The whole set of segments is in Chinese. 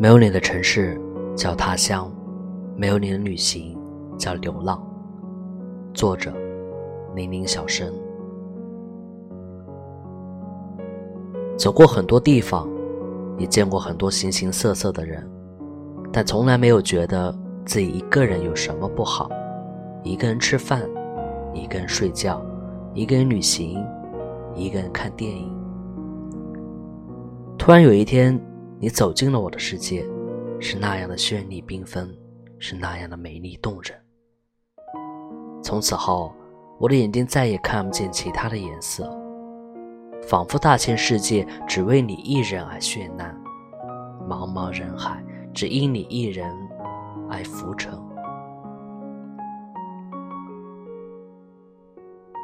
没有你的城市叫他乡，没有你的旅行叫流浪。作者：零零小生。走过很多地方，也见过很多形形色色的人，但从来没有觉得自己一个人有什么不好。一个人吃饭，一个人睡觉，一个人旅行，一个人看电影。突然有一天。你走进了我的世界，是那样的绚丽缤纷，是那样的美丽动人。从此后，我的眼睛再也看不见其他的颜色，仿佛大千世界只为你一人而绚烂，茫茫人海只因你一人而浮沉。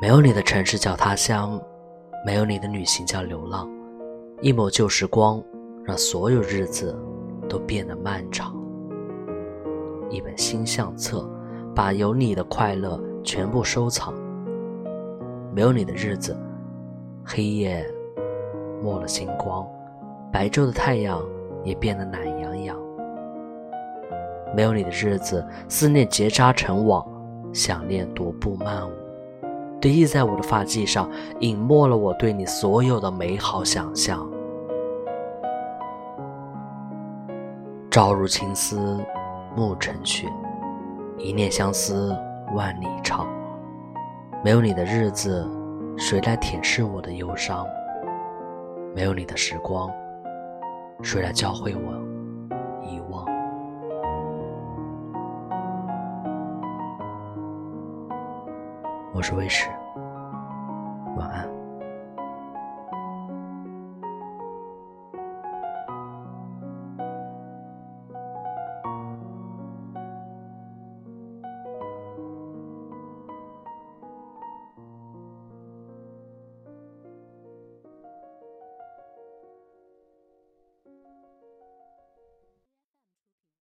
没有你的城市叫他乡，没有你的旅行叫流浪，一抹旧时光。让所有日子都变得漫长。一本新相册，把有你的快乐全部收藏。没有你的日子，黑夜没了星光，白昼的太阳也变得懒洋洋。没有你的日子，思念结扎成网，想念踱步漫舞，堆积在我的发髻上，隐没了我对你所有的美好想象。朝如青丝，暮成雪。一念相思，万里长。没有你的日子，谁来舔舐我的忧伤？没有你的时光，谁来教会我遗忘？我是魏史，晚安。